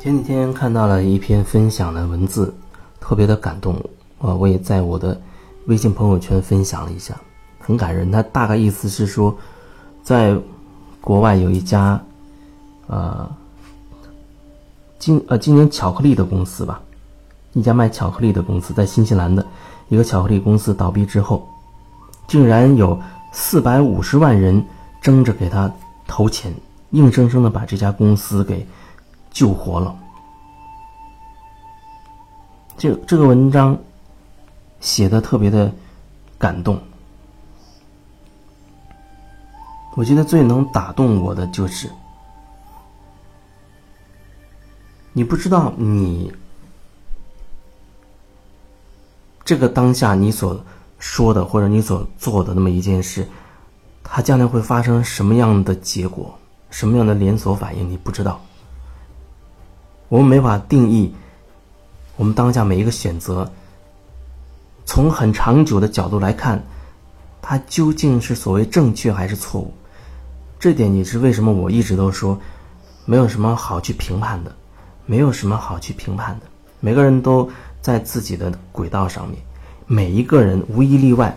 前几天看到了一篇分享的文字，特别的感动啊！我也在我的微信朋友圈分享了一下，很感人。他大概意思是说，在国外有一家呃今呃今年巧克力的公司吧，一家卖巧克力的公司，在新西兰的一个巧克力公司倒闭之后，竟然有四百五十万人争着给他投钱，硬生生的把这家公司给。救活了。这这个文章写的特别的感动。我觉得最能打动我的就是，你不知道你这个当下你所说的或者你所做的那么一件事，它将来会发生什么样的结果，什么样的连锁反应，你不知道。我们没法定义我们当下每一个选择，从很长久的角度来看，它究竟是所谓正确还是错误？这点也是为什么我一直都说，没有什么好去评判的，没有什么好去评判的。每个人都在自己的轨道上面，每一个人无一例外，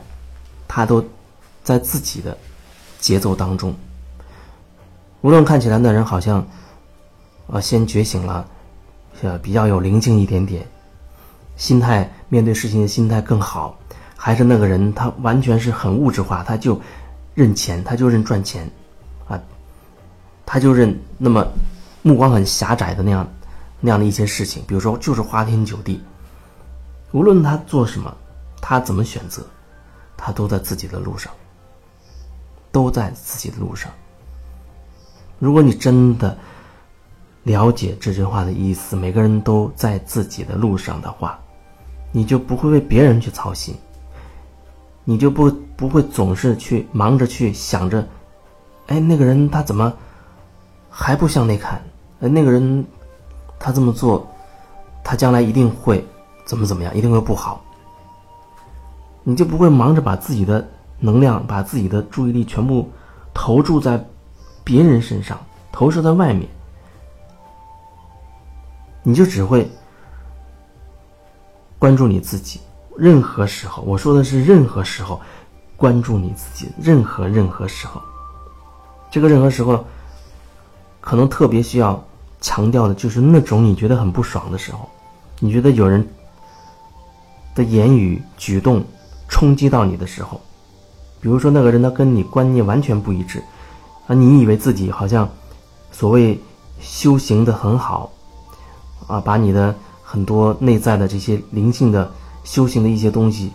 他都在自己的节奏当中。无论看起来那人好像啊先觉醒了。呃，比较有灵性一点点，心态面对事情的心态更好，还是那个人他完全是很物质化，他就认钱，他就认赚钱，啊，他就认那么目光很狭窄的那样那样的一些事情，比如说就是花天酒地，无论他做什么，他怎么选择，他都在自己的路上，都在自己的路上。如果你真的。了解这句话的意思，每个人都在自己的路上的话，你就不会为别人去操心，你就不不会总是去忙着去想着，哎，那个人他怎么还不向内看？哎，那个人他这么做，他将来一定会怎么怎么样，一定会不好。你就不会忙着把自己的能量、把自己的注意力全部投注在别人身上，投射在外面。你就只会关注你自己。任何时候，我说的是任何时候，关注你自己。任何任何时候，这个任何时候，可能特别需要强调的就是那种你觉得很不爽的时候，你觉得有人的言语举动冲击到你的时候，比如说那个人他跟你观念完全不一致，啊，你以为自己好像所谓修行的很好。啊，把你的很多内在的这些灵性的修行的一些东西，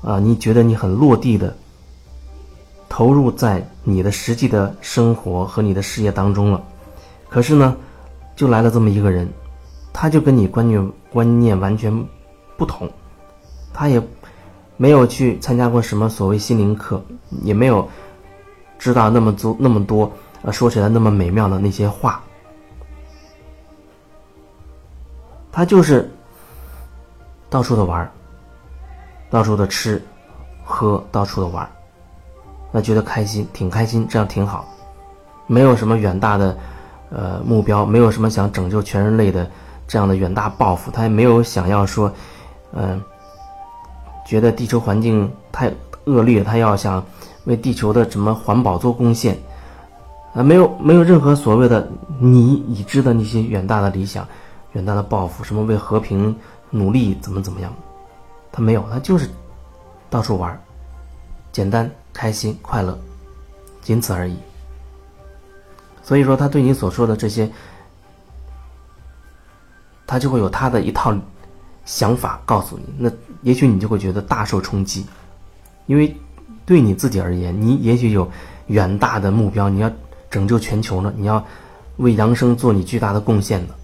啊，你觉得你很落地的投入在你的实际的生活和你的事业当中了，可是呢，就来了这么一个人，他就跟你观念观念完全不同，他也没有去参加过什么所谓心灵课，也没有知道那么多那么多，呃，说起来那么美妙的那些话。他就是到处的玩到处的吃喝，到处的玩那觉得开心，挺开心，这样挺好。没有什么远大的呃目标，没有什么想拯救全人类的这样的远大抱负，他也没有想要说，嗯，觉得地球环境太恶劣，他要想为地球的什么环保做贡献，啊，没有没有任何所谓的你已知的那些远大的理想。远大的抱负，什么为和平努力，怎么怎么样？他没有，他就是到处玩，简单、开心、快乐，仅此而已。所以说，他对你所说的这些，他就会有他的一套想法告诉你。那也许你就会觉得大受冲击，因为对你自己而言，你也许有远大的目标，你要拯救全球呢，你要为扬生做你巨大的贡献呢。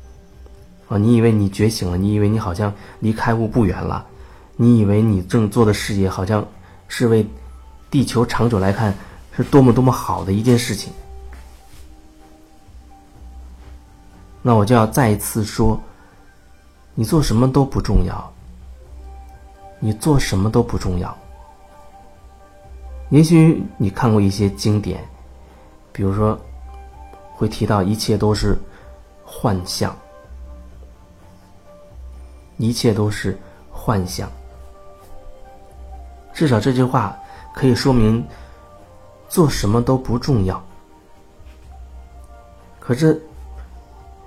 啊，你以为你觉醒了？你以为你好像离开悟不远了？你以为你正做的事业好像是为地球长久来看是多么多么好的一件事情？那我就要再一次说，你做什么都不重要，你做什么都不重要。也许你看过一些经典，比如说会提到一切都是幻象。一切都是幻象。至少这句话可以说明，做什么都不重要。可是，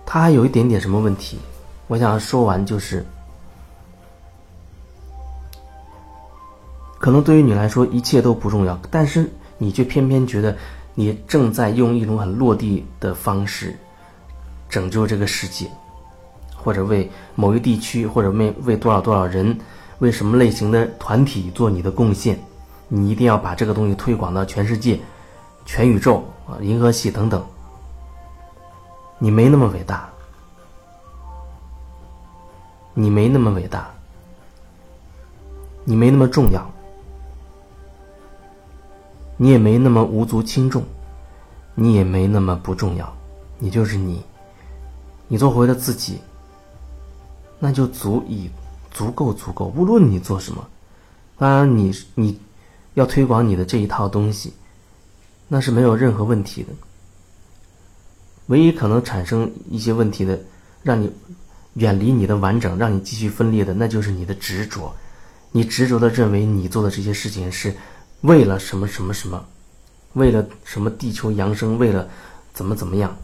他还有一点点什么问题？我想说完就是，可能对于你来说一切都不重要，但是你却偏偏觉得你正在用一种很落地的方式拯救这个世界，或者为某一地区，或者为为多少多少人。为什么类型的团体做你的贡献？你一定要把这个东西推广到全世界、全宇宙啊、银河系等等。你没那么伟大，你没那么伟大，你没那么重要，你也没那么无足轻重，你也没那么不重要，你就是你，你做回了自己，那就足以。足够足够，无论你做什么，当然你你要推广你的这一套东西，那是没有任何问题的。唯一可能产生一些问题的，让你远离你的完整，让你继续分裂的，那就是你的执着。你执着的认为你做的这些事情是为了什么什么什么，为了什么地球扬升，为了怎么怎么样，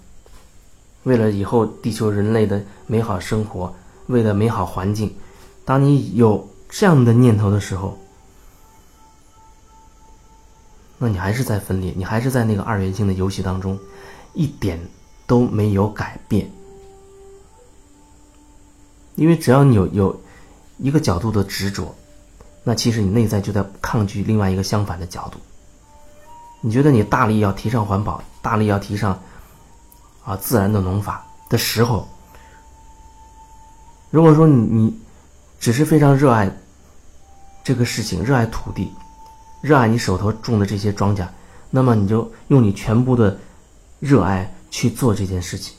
为了以后地球人类的美好生活，为了美好环境。当你有这样的念头的时候，那你还是在分裂，你还是在那个二元性的游戏当中，一点都没有改变。因为只要你有有一个角度的执着，那其实你内在就在抗拒另外一个相反的角度。你觉得你大力要提倡环保，大力要提倡啊自然的农法的时候，如果说你你。只是非常热爱这个事情，热爱土地，热爱你手头种的这些庄稼，那么你就用你全部的热爱去做这件事情，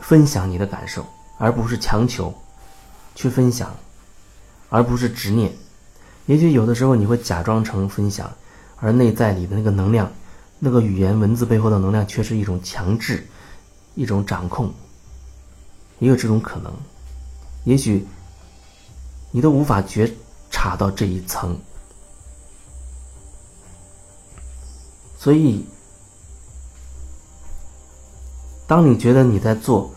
分享你的感受，而不是强求去分享，而不是执念。也许有的时候你会假装成分享，而内在里的那个能量，那个语言文字背后的能量，却是一种强制，一种掌控，也有这种可能。也许你都无法觉察到这一层，所以，当你觉得你在做，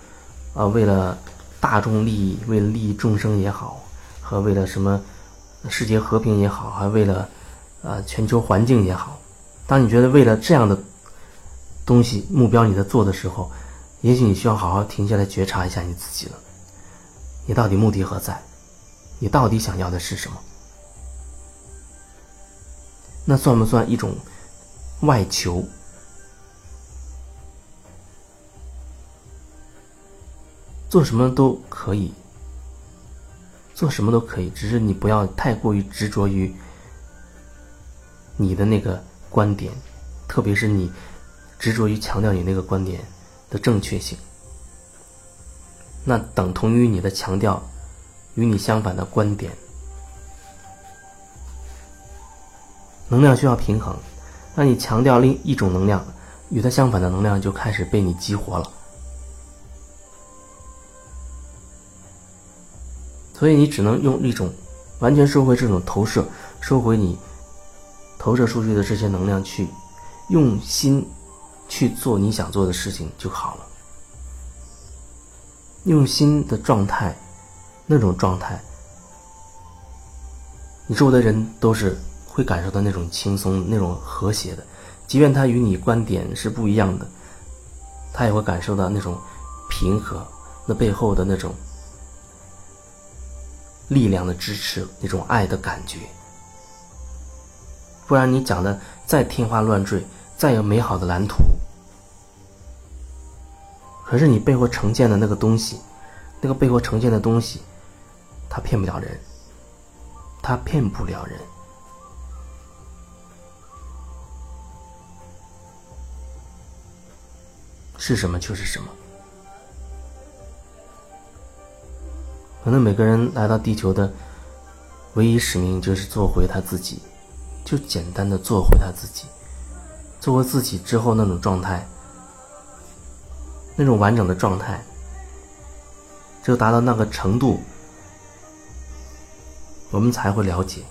啊，为了大众利益，为了利益众生也好，和为了什么世界和平也好，还为了呃全球环境也好，当你觉得为了这样的东西目标你在做的时候，也许你需要好好停下来觉察一下你自己了。你到底目的何在？你到底想要的是什么？那算不算一种外求？做什么都可以，做什么都可以，只是你不要太过于执着于你的那个观点，特别是你执着于强调你那个观点的正确性。那等同于你的强调与你相反的观点，能量需要平衡。那你强调另一种能量，与它相反的能量就开始被你激活了。所以你只能用一种完全收回这种投射，收回你投射出去的这些能量，去用心去做你想做的事情就好了。用心的状态，那种状态，你周围的人都是会感受到那种轻松、那种和谐的，即便他与你观点是不一样的，他也会感受到那种平和，那背后的那种力量的支持，那种爱的感觉。不然你讲的再天花乱坠，再有美好的蓝图。可是你背后呈现的那个东西，那个背后呈现的东西，它骗不了人，它骗不了人。是什么就是什么。可能每个人来到地球的唯一使命就是做回他自己，就简单的做回他自己，做回自己之后那种状态。那种完整的状态，只有达到那个程度，我们才会了解。